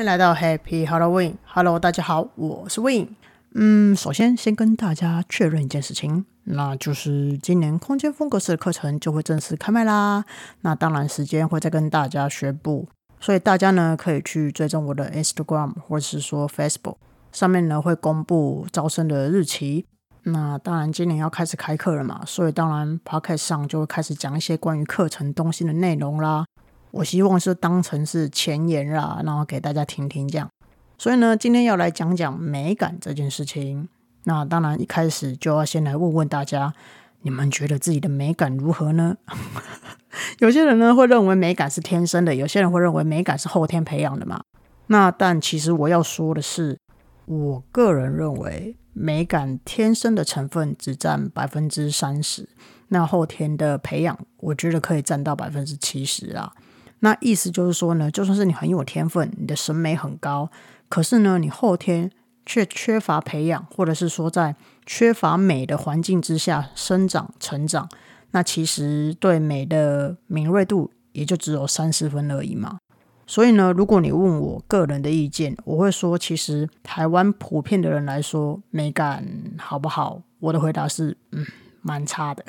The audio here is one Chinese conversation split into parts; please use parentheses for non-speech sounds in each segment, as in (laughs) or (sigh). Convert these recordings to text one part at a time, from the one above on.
欢迎来到 Happy Halloween。Hello，大家好，我是 Win。嗯，首先先跟大家确认一件事情，那就是今年空间风格式的课程就会正式开卖啦。那当然时间会再跟大家宣布，所以大家呢可以去追踪我的 Instagram 或者是说 Facebook 上面呢会公布招生的日期。那当然今年要开始开课了嘛，所以当然 Podcast 上就会开始讲一些关于课程东西的内容啦。我希望是当成是前言啦，然后给大家听听这样。所以呢，今天要来讲讲美感这件事情。那当然一开始就要先来问问大家，你们觉得自己的美感如何呢？(laughs) 有些人呢会认为美感是天生的，有些人会认为美感是后天培养的嘛。那但其实我要说的是，我个人认为美感天生的成分只占百分之三十，那后天的培养，我觉得可以占到百分之七十啊。那意思就是说呢，就算是你很有天分，你的审美很高，可是呢，你后天却缺乏培养，或者是说在缺乏美的环境之下生长成长，那其实对美的敏锐度也就只有三十分而已嘛。所以呢，如果你问我个人的意见，我会说，其实台湾普遍的人来说，美感好不好？我的回答是，嗯。蛮差的，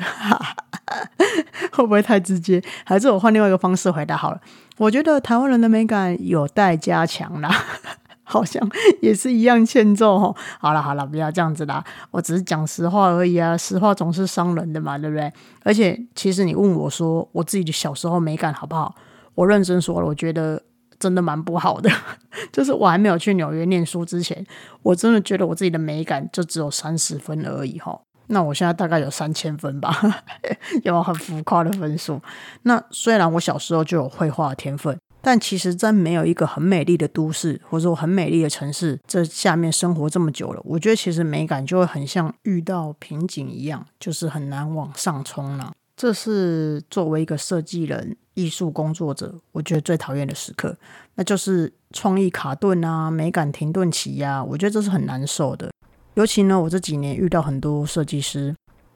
(laughs) 会不会太直接？还是我换另外一个方式回答好了？我觉得台湾人的美感有待加强啦，(laughs) 好像也是一样欠揍哦。好了好了，不要这样子啦，我只是讲实话而已啊，实话总是伤人的嘛，对不对？而且其实你问我说我自己的小时候美感好不好？我认真说了，我觉得真的蛮不好的。(laughs) 就是我还没有去纽约念书之前，我真的觉得我自己的美感就只有三十分而已哈。那我现在大概有三千分吧，(laughs) 有很浮夸的分数。那虽然我小时候就有绘画天分，但其实真没有一个很美丽的都市，或者说很美丽的城市，这下面生活这么久了，我觉得其实美感就会很像遇到瓶颈一样，就是很难往上冲了。这是作为一个设计人、艺术工作者，我觉得最讨厌的时刻，那就是创意卡顿啊，美感停顿期呀，我觉得这是很难受的。尤其呢，我这几年遇到很多设计师，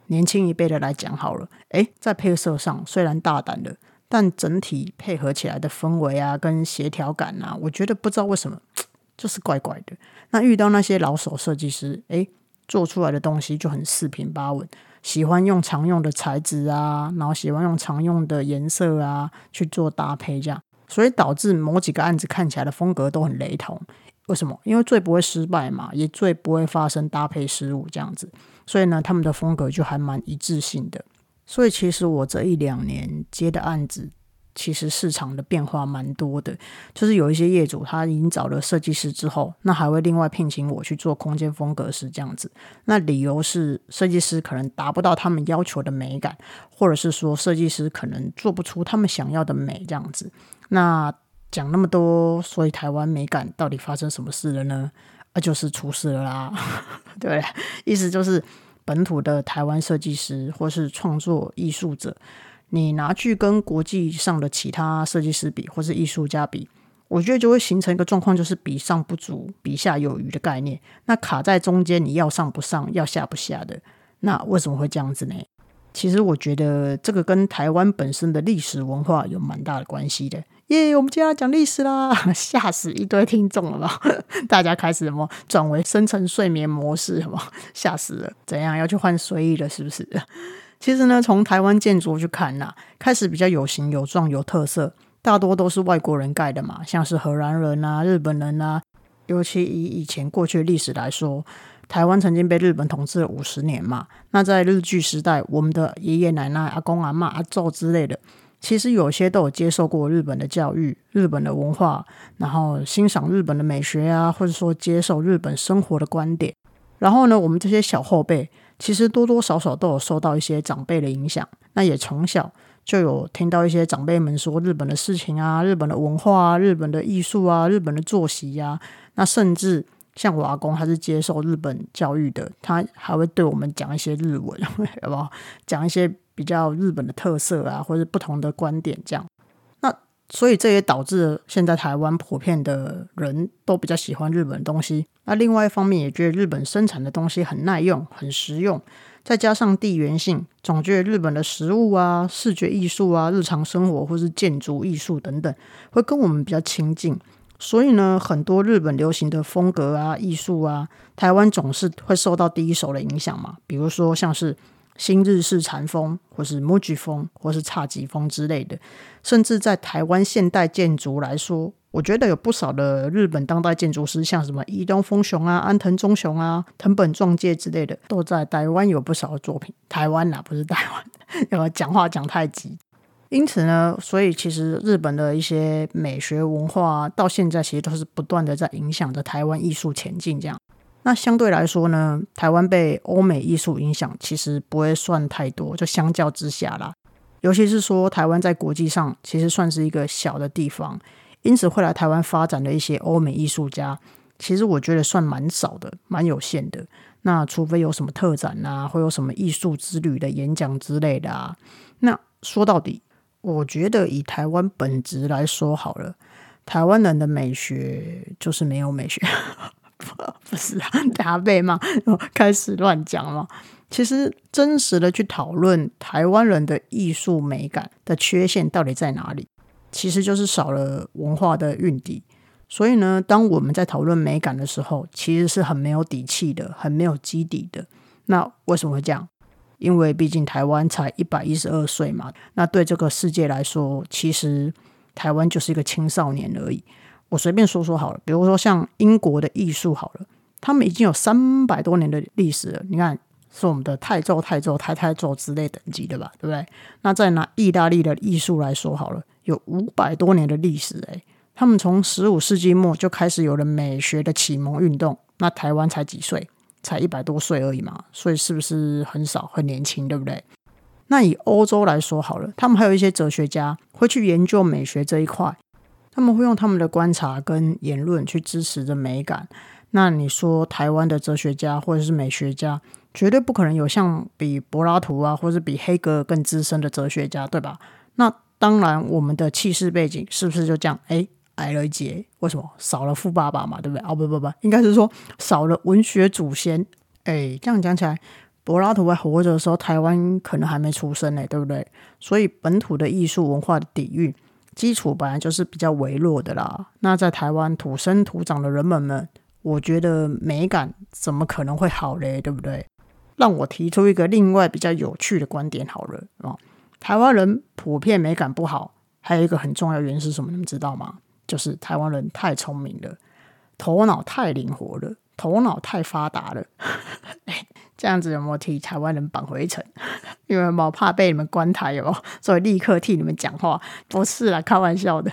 年轻一辈的来讲好了，诶，在配色上虽然大胆的，但整体配合起来的氛围啊，跟协调感啊，我觉得不知道为什么 (tsk) 就是怪怪的。那遇到那些老手设计师，诶，做出来的东西就很四平八稳，喜欢用常用的材质啊，然后喜欢用常用的颜色啊去做搭配，这样，所以导致某几个案子看起来的风格都很雷同。为什么？因为最不会失败嘛，也最不会发生搭配失误这样子，所以呢，他们的风格就还蛮一致性的。所以其实我这一两年接的案子，其实市场的变化蛮多的。就是有一些业主他已经找了设计师之后，那还会另外聘请我去做空间风格师这样子。那理由是设计师可能达不到他们要求的美感，或者是说设计师可能做不出他们想要的美这样子。那讲那么多，所以台湾美感到底发生什么事了呢？啊，就是出事了啦，(laughs) 对意思就是本土的台湾设计师或是创作艺术者，你拿去跟国际上的其他设计师比，或是艺术家比，我觉得就会形成一个状况，就是比上不足，比下有余的概念。那卡在中间，你要上不上，要下不下的，那为什么会这样子呢？其实我觉得这个跟台湾本身的历史文化有蛮大的关系的。耶，我们今天要讲历史啦，(laughs) 吓死一堆听众了吧？(laughs) 大家开始什么转为深层睡眠模式，什么吓死了？怎样要去换睡衣了？是不是？其实呢，从台湾建筑去看呐，开始比较有形有状有特色，大多都是外国人盖的嘛，像是荷兰人啊、日本人啊。尤其以以前过去历史来说，台湾曾经被日本统治了五十年嘛。那在日据时代，我们的爷爷奶奶、阿公阿妈、阿祖之类的。其实有些都有接受过日本的教育、日本的文化，然后欣赏日本的美学啊，或者说接受日本生活的观点。然后呢，我们这些小后辈其实多多少少都有受到一些长辈的影响，那也从小就有听到一些长辈们说日本的事情啊、日本的文化啊、日本的艺术啊、日本的作息呀。那甚至像我阿公，他是接受日本教育的，他还会对我们讲一些日文，(laughs) 好不好？讲一些。比较日本的特色啊，或者不同的观点这样，那所以这也导致现在台湾普遍的人都比较喜欢日本东西。那另外一方面也觉得日本生产的东西很耐用、很实用，再加上地缘性，总觉得日本的食物啊、视觉艺术啊、日常生活或是建筑艺术等等，会跟我们比较亲近。所以呢，很多日本流行的风格啊、艺术啊，台湾总是会受到第一手的影响嘛。比如说像是新日式禅风，或是 MUJI 风，或是侘寂风之类的。甚至在台湾现代建筑来说，我觉得有不少的日本当代建筑师，像什么伊东丰雄啊、安藤忠雄啊、藤本壮介之类的，都在台湾有不少的作品。台湾呐，不是台湾，(laughs) 要讲话讲太急。因此呢，所以其实日本的一些美学文化到现在其实都是不断的在影响着台湾艺术前进。这样，那相对来说呢，台湾被欧美艺术影响其实不会算太多，就相较之下啦。尤其是说台湾在国际上其实算是一个小的地方，因此会来台湾发展的一些欧美艺术家，其实我觉得算蛮少的，蛮有限的。那除非有什么特展啊，会有什么艺术之旅的演讲之类的啊。那说到底。我觉得以台湾本质来说好了，台湾人的美学就是没有美学，(laughs) 不不是啊？大家吗？开始乱讲了。其实真实的去讨论台湾人的艺术美感的缺陷到底在哪里，其实就是少了文化的蕴底。所以呢，当我们在讨论美感的时候，其实是很没有底气的，很没有基底的。那为什么会这样？因为毕竟台湾才一百一十二岁嘛，那对这个世界来说，其实台湾就是一个青少年而已。我随便说说好了，比如说像英国的艺术好了，他们已经有三百多年的历史了。你看，是我们的太奏、太奏、太太奏之类等级的吧，对不对？那再拿意大利的艺术来说好了，有五百多年的历史诶，他们从十五世纪末就开始有了美学的启蒙运动，那台湾才几岁？才一百多岁而已嘛，所以是不是很少很年轻，对不对？那以欧洲来说好了，他们还有一些哲学家会去研究美学这一块，他们会用他们的观察跟言论去支持着美感。那你说台湾的哲学家或者是美学家，绝对不可能有像比柏拉图啊，或者比黑格尔更资深的哲学家，对吧？那当然，我们的气势背景是不是就这样？哎。矮了一截，为什么少了富爸爸嘛？对不对？哦不不不，应该是说少了文学祖先。哎，这样讲起来，柏拉图还活着的时候，台湾可能还没出生呢，对不对？所以本土的艺术文化的底蕴基础本来就是比较微弱的啦。那在台湾土生土长的人们们，我觉得美感怎么可能会好嘞？对不对？让我提出一个另外比较有趣的观点好了啊，台湾人普遍美感不好，还有一个很重要原因是什么？你们知道吗？就是台湾人太聪明了，头脑太灵活了，头脑太发达了。(laughs) 这样子有没有替台湾人绑回城？(laughs) 因为毛怕被你们关台哦，所以立刻替你们讲话。不是啦，开玩笑的。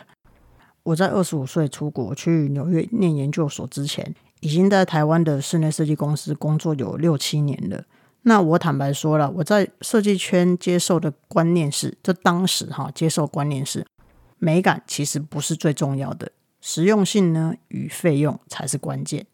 我在二十五岁出国去纽约念研究所之前，已经在台湾的室内设计公司工作有六七年了。那我坦白说了，我在设计圈接受的观念是，就当时哈接受观念是。美感其实不是最重要的，实用性呢与费用才是关键。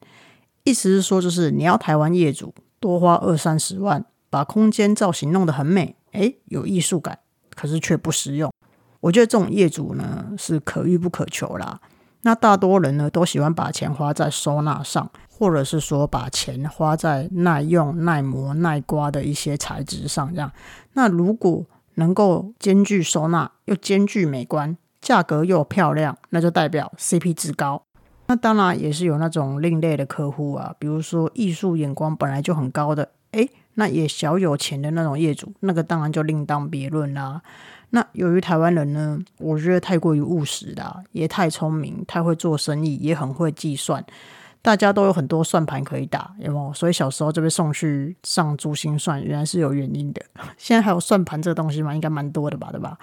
意思是说，就是你要台湾业主多花二三十万，把空间造型弄得很美，诶，有艺术感，可是却不实用。我觉得这种业主呢是可遇不可求啦。那大多人呢都喜欢把钱花在收纳上，或者是说把钱花在耐用、耐磨、耐刮的一些材质上。这样，那如果能够兼具收纳又兼具美观。价格又漂亮，那就代表 CP 值高。那当然也是有那种另类的客户啊，比如说艺术眼光本来就很高的，诶，那也小有钱的那种业主，那个当然就另当别论啦。那由于台湾人呢，我觉得太过于务实啦，也太聪明，太会做生意，也很会计算，大家都有很多算盘可以打，有没有？所以小时候就被送去上珠心算，原来是有原因的。现在还有算盘这个东西吗？应该蛮多的吧，对吧？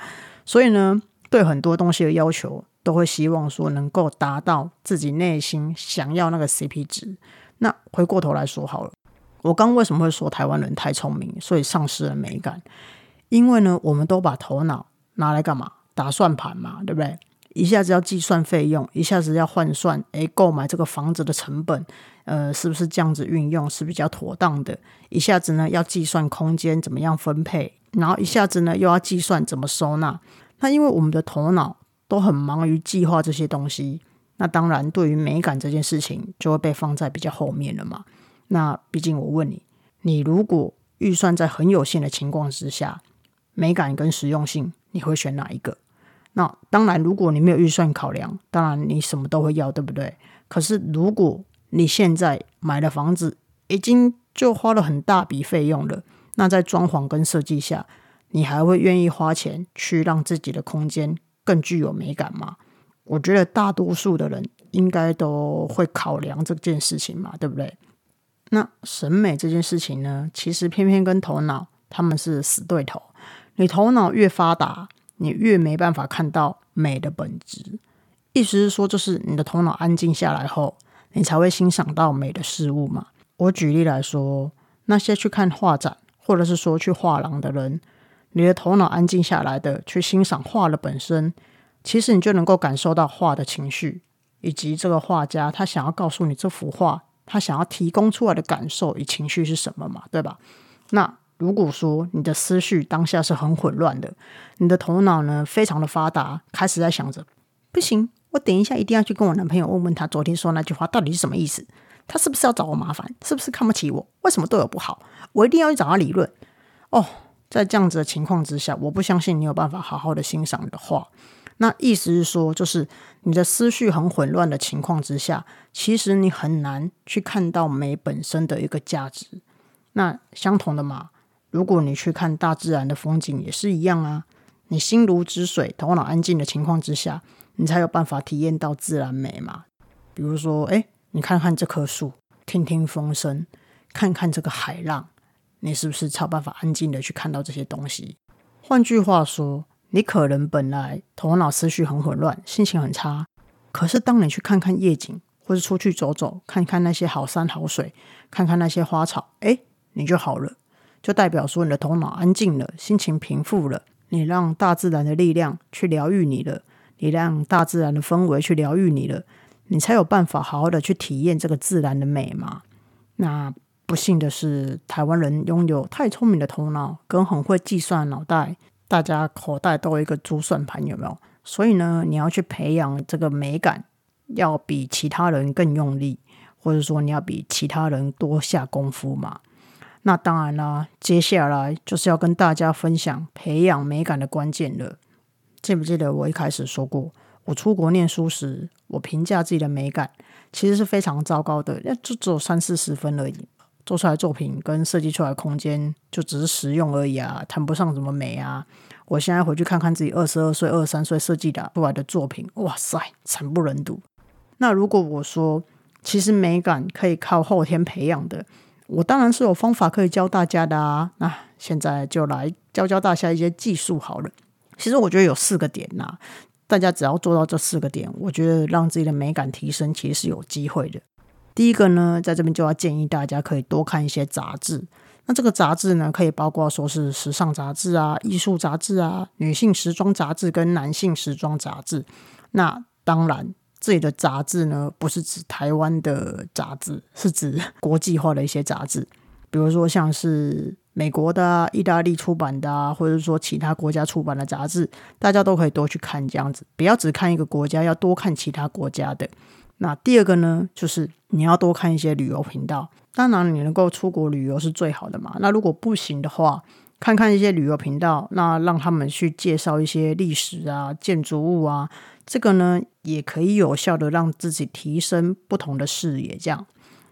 所以呢。对很多东西的要求，都会希望说能够达到自己内心想要那个 CP 值。那回过头来说好了，我刚为什么会说台湾人太聪明，所以丧失了美感？因为呢，我们都把头脑拿来干嘛？打算盘嘛，对不对？一下子要计算费用，一下子要换算，诶，购买这个房子的成本，呃，是不是这样子运用是比较妥当的？一下子呢要计算空间怎么样分配，然后一下子呢又要计算怎么收纳。那因为我们的头脑都很忙于计划这些东西，那当然对于美感这件事情就会被放在比较后面了嘛。那毕竟我问你，你如果预算在很有限的情况之下，美感跟实用性，你会选哪一个？那当然，如果你没有预算考量，当然你什么都会要，对不对？可是如果你现在买了房子，已经就花了很大笔费用了，那在装潢跟设计下，你还会愿意花钱去让自己的空间更具有美感吗？我觉得大多数的人应该都会考量这件事情嘛，对不对？那审美这件事情呢，其实偏偏跟头脑他们是死对头。你头脑越发达，你越没办法看到美的本质。意思是说，就是你的头脑安静下来后，你才会欣赏到美的事物嘛。我举例来说，那些去看画展或者是说去画廊的人，你的头脑安静下来的去欣赏画的本身，其实你就能够感受到画的情绪，以及这个画家他想要告诉你这幅画他想要提供出来的感受与情绪是什么嘛，对吧？那如果说你的思绪当下是很混乱的，你的头脑呢非常的发达，开始在想着，不行，我等一下一定要去跟我男朋友问问他昨天说那句话到底是什么意思，他是不是要找我麻烦，是不是看不起我，为什么对我不好，我一定要去找他理论。哦，在这样子的情况之下，我不相信你有办法好好的欣赏你的画。那意思是说，就是你的思绪很混乱的情况之下，其实你很难去看到美本身的一个价值。那相同的嘛。如果你去看大自然的风景也是一样啊，你心如止水、头脑安静的情况之下，你才有办法体验到自然美嘛。比如说，哎，你看看这棵树，听听风声，看看这个海浪，你是不是才有办法安静的去看到这些东西？换句话说，你可能本来头脑思绪很混乱，心情很差，可是当你去看看夜景，或是出去走走，看看那些好山好水，看看那些花草，哎，你就好了。就代表说你的头脑安静了，心情平复了，你让大自然的力量去疗愈你了，你让大自然的氛围去疗愈你了，你才有办法好好的去体验这个自然的美嘛。那不幸的是，台湾人拥有太聪明的头脑跟很会计算脑袋，大家口袋都有一个珠算盘，有没有？所以呢，你要去培养这个美感，要比其他人更用力，或者说你要比其他人多下功夫嘛。那当然啦，接下来就是要跟大家分享培养美感的关键了。记不记得我一开始说过，我出国念书时，我评价自己的美感其实是非常糟糕的，那就只有三四十分而已。做出来作品跟设计出来空间就只是实用而已啊，谈不上什么美啊。我现在回去看看自己二十二岁、二十三岁设计的出来的作品，哇塞，惨不忍睹。那如果我说，其实美感可以靠后天培养的。我当然是有方法可以教大家的啊！那现在就来教教大家一些技术好了。其实我觉得有四个点呐，大家只要做到这四个点，我觉得让自己的美感提升其实是有机会的。第一个呢，在这边就要建议大家可以多看一些杂志。那这个杂志呢，可以包括说是时尚杂志啊、艺术杂志啊、女性时装杂志跟男性时装杂志。那当然。这里的杂志呢，不是指台湾的杂志，是指国际化的一些杂志，比如说像是美国的、意大利出版的啊，或者说其他国家出版的杂志，大家都可以多去看这样子，不要只看一个国家，要多看其他国家的。那第二个呢，就是你要多看一些旅游频道，当然你能够出国旅游是最好的嘛。那如果不行的话，看看一些旅游频道，那让他们去介绍一些历史啊、建筑物啊，这个呢也可以有效的让自己提升不同的视野。这样，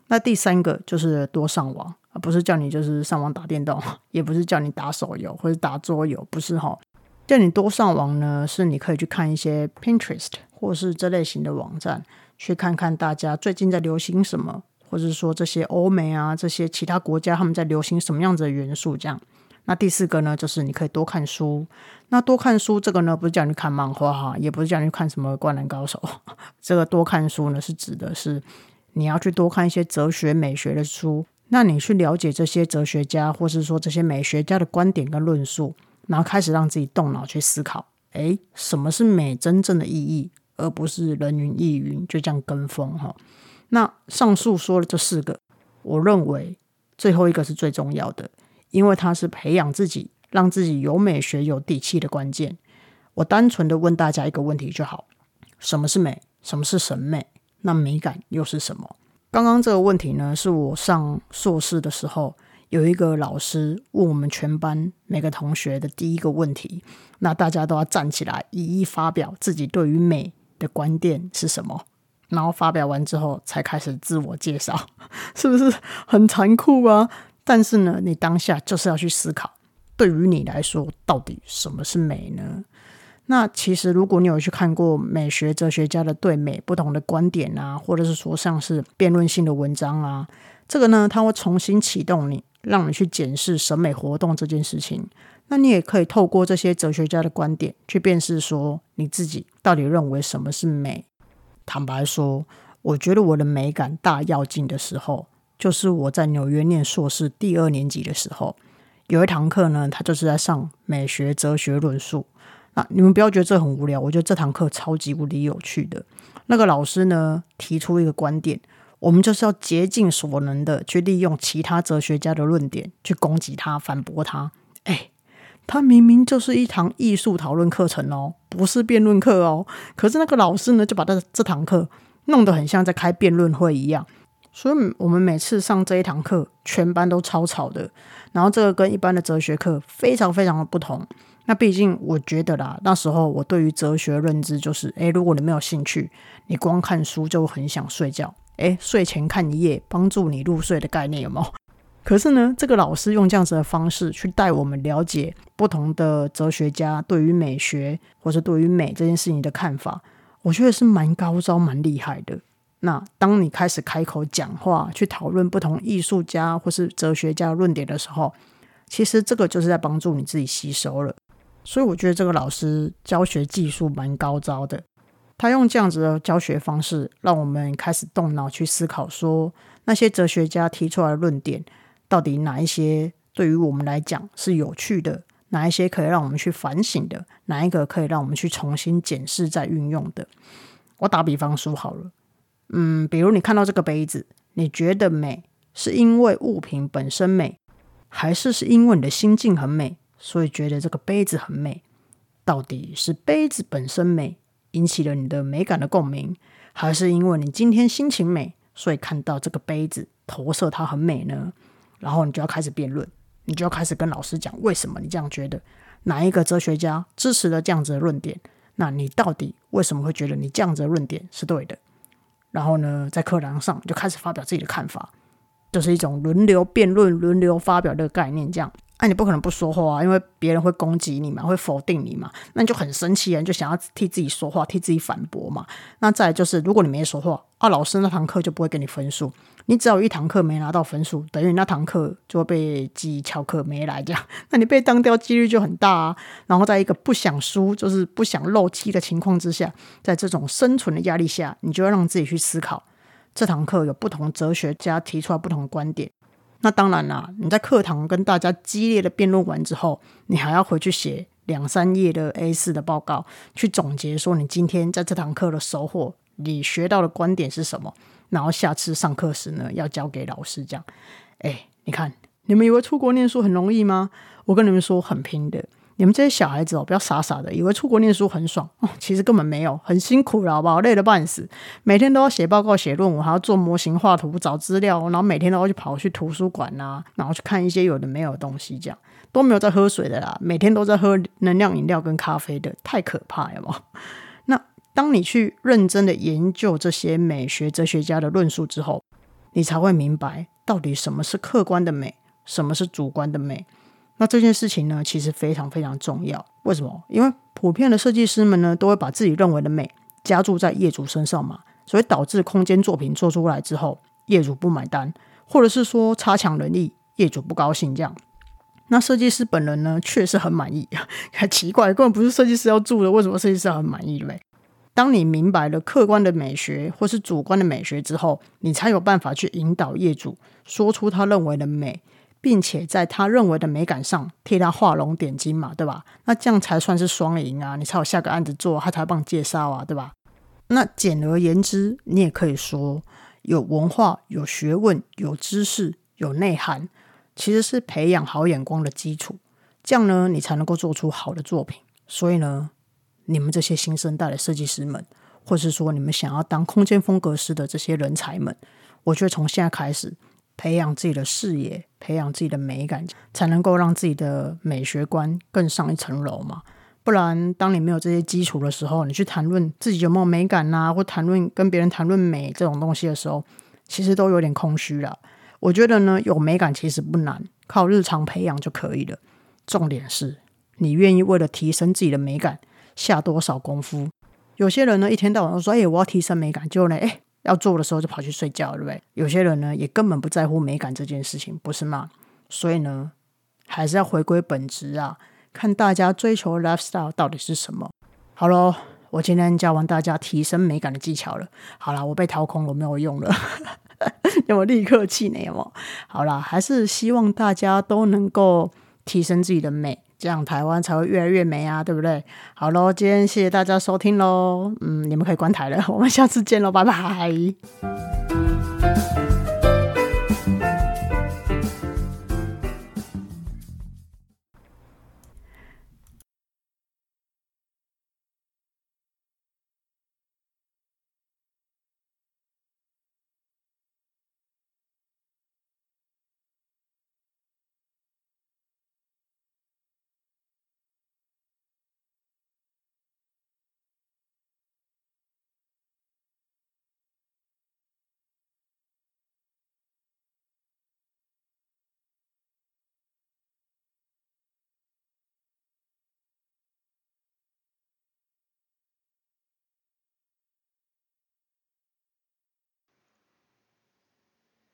那第三个就是多上网，而不是叫你就是上网打电动，(laughs) 也不是叫你打手游或者打桌游，不是哈。叫你多上网呢，是你可以去看一些 Pinterest 或是这类型的网站，去看看大家最近在流行什么，或者说这些欧美啊这些其他国家他们在流行什么样子的元素，这样。那第四个呢，就是你可以多看书。那多看书这个呢，不是叫你看漫画哈，也不是叫你看什么灌篮高手。(laughs) 这个多看书呢，是指的是你要去多看一些哲学、美学的书。那你去了解这些哲学家，或是说这些美学家的观点跟论述，然后开始让自己动脑去思考，诶，什么是美真正的意义，而不是人云亦云，就这样跟风哈。那上述说的这四个，我认为最后一个是最重要的。因为它是培养自己、让自己有美学、有底气的关键。我单纯的问大家一个问题就好：什么是美？什么是审美？那美感又是什么？刚刚这个问题呢，是我上硕士的时候有一个老师问我们全班每个同学的第一个问题，那大家都要站起来一一发表自己对于美的观点是什么，然后发表完之后才开始自我介绍，(laughs) 是不是很残酷啊？但是呢，你当下就是要去思考，对于你来说，到底什么是美呢？那其实，如果你有去看过美学哲学家的对美不同的观点啊，或者是说像是辩论性的文章啊，这个呢，它会重新启动你，让你去检视审美活动这件事情。那你也可以透过这些哲学家的观点去辨识，说你自己到底认为什么是美。坦白说，我觉得我的美感大要进的时候，就是我在纽约念硕士第二年级的时候，有一堂课呢，他就是在上美学哲学论述。啊，你们不要觉得这很无聊，我觉得这堂课超级无敌有趣的。那个老师呢提出一个观点，我们就是要竭尽所能的去利用其他哲学家的论点去攻击他、反驳他。哎，他明明就是一堂艺术讨论课程哦，不是辩论课哦。可是那个老师呢，就把他这堂课弄得很像在开辩论会一样。所以，我们每次上这一堂课，全班都超吵的。然后，这个跟一般的哲学课非常非常的不同。那毕竟，我觉得啦，那时候我对于哲学认知就是，诶，如果你没有兴趣，你光看书就很想睡觉，诶，睡前看一页帮助你入睡的概念有没有？可是呢，这个老师用这样子的方式去带我们了解不同的哲学家对于美学或者对于美这件事情的看法，我觉得是蛮高招、蛮厉害的。那当你开始开口讲话，去讨论不同艺术家或是哲学家论点的时候，其实这个就是在帮助你自己吸收了。所以我觉得这个老师教学技术蛮高招的，他用这样子的教学方式，让我们开始动脑去思考，说那些哲学家提出来的论点，到底哪一些对于我们来讲是有趣的，哪一些可以让我们去反省的，哪一个可以让我们去重新检视再运用的。我打比方说好了，嗯，比如你看到这个杯子，你觉得美是因为物品本身美，还是是因为你的心境很美？所以觉得这个杯子很美，到底是杯子本身美引起了你的美感的共鸣，还是因为你今天心情美，所以看到这个杯子投射它很美呢？然后你就要开始辩论，你就要开始跟老师讲为什么你这样觉得，哪一个哲学家支持了这样子的论点？那你到底为什么会觉得你这样子的论点是对的？然后呢，在课堂上就开始发表自己的看法，就是一种轮流辩论、轮流发表的概念，这样。那你不可能不说话啊，因为别人会攻击你嘛，会否定你嘛，那你就很生气啊，就想要替自己说话，替自己反驳嘛。那再就是，如果你没说话啊，老师那堂课就不会给你分数。你只要一堂课没拿到分数，等于那堂课就会被记翘课没来这样。(laughs) 那你被当掉几率就很大啊。然后在一个不想输，就是不想漏气的情况之下，在这种生存的压力下，你就要让自己去思考，这堂课有不同哲学家提出来不同观点。那当然啦，你在课堂跟大家激烈的辩论完之后，你还要回去写两三页的 A 四的报告，去总结说你今天在这堂课的收获，你学到的观点是什么，然后下次上课时呢，要交给老师讲。哎，你看，你们以为出国念书很容易吗？我跟你们说，很拼的。你们这些小孩子哦，不要傻傻的以为出国念书很爽 (laughs) 哦，其实根本没有，很辛苦了，好不好？累得半死，每天都要写报告、写论文，还要做模型、画图、找资料，然后每天都要去跑去图书馆呐，然后去看一些有的没有的东西，这样都没有在喝水的啦，每天都在喝能量饮料跟咖啡的，太可怕了！(laughs) 那当你去认真的研究这些美学哲学家的论述之后，你才会明白到底什么是客观的美，什么是主观的美。那这件事情呢，其实非常非常重要。为什么？因为普遍的设计师们呢，都会把自己认为的美加注在业主身上嘛，所以导致空间作品做出来之后，业主不买单，或者是说差强人意，业主不高兴这样。那设计师本人呢，确实很满意，(laughs) 很奇怪，根本不是设计师要住的，为什么设计师很满意嘞？当你明白了客观的美学或是主观的美学之后，你才有办法去引导业主说出他认为的美。并且在他认为的美感上替他画龙点睛嘛，对吧？那这样才算是双赢啊！你才有下个案子做，他才帮你介绍啊，对吧？那简而言之，你也可以说，有文化、有学问、有知识、有内涵，其实是培养好眼光的基础。这样呢，你才能够做出好的作品。所以呢，你们这些新生代的设计师们，或是说你们想要当空间风格师的这些人才们，我觉得从现在开始。培养自己的视野，培养自己的美感，才能够让自己的美学观更上一层楼嘛。不然，当你没有这些基础的时候，你去谈论自己有没有美感呐，或谈论跟别人谈论美这种东西的时候，其实都有点空虚了。我觉得呢，有美感其实不难，靠日常培养就可以了。重点是你愿意为了提升自己的美感下多少功夫。有些人呢，一天到晚都说：“哎，我要提升美感。”结果呢，哎，要做的时候就跑去睡觉，对不对？有些人呢，也根本不在乎美感这件事情，不是吗？所以呢，还是要回归本质啊。看大家追求 lifestyle 到底是什么？好喽，我今天教完大家提升美感的技巧了。好了，我被掏空了，没有用了，(laughs) 要我立刻气馁吗？好了，还是希望大家都能够提升自己的美，这样台湾才会越来越美啊，对不对？好喽，今天谢谢大家收听喽，嗯，你们可以关台了，我们下次见喽，拜拜。